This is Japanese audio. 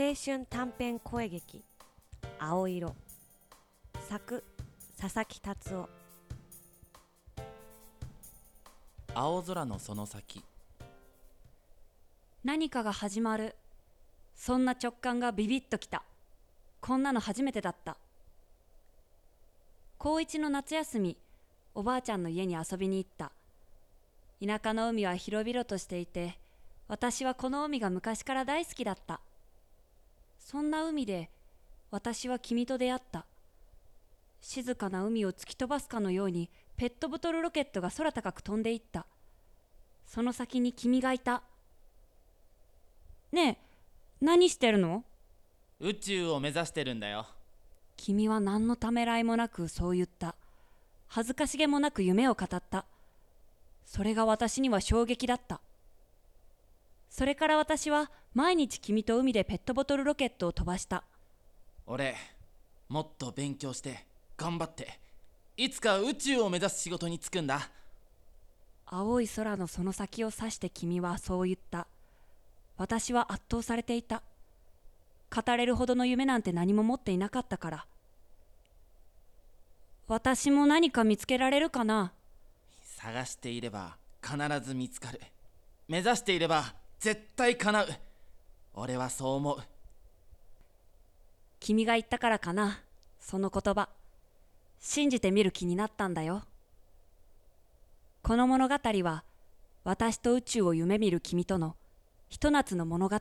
青春短編声劇「青色」作佐々木達夫。青空のその先。何かが始まる。そんな直感がビビッときた。こんなの初めてだった。高一の夏休みおばあちゃんの家に遊びに行った。田舎の海は広々としていて私はこの海が昔から大好きだったそんな海で私は君と出会った。静かな海を突き飛ばすかのようにペットボトルロケットが空高く飛んでいった。その先に君がいた。ねえ何してるの？宇宙を目指してるんだよ。君は何のためらいもなくそう言った。恥ずかしげもなく夢を語った。それが私には衝撃だったそれから私は毎日君と海でペットボトルロケットを飛ばした。俺もっと勉強して頑張っていつか宇宙を目指す仕事に就くんだ。青い空のその先を指して君はそう言った。私は圧倒されていた。語れるほどの夢なんて何も持っていなかったから。私も何か見つけられるかな。探していれば必ず見つかる。目指していれば絶対叶う。俺はそう思う。君が言ったからかな。その言葉。信じてみる気になったんだよ。この物語は私と宇宙を夢見る君とのひと夏の物語。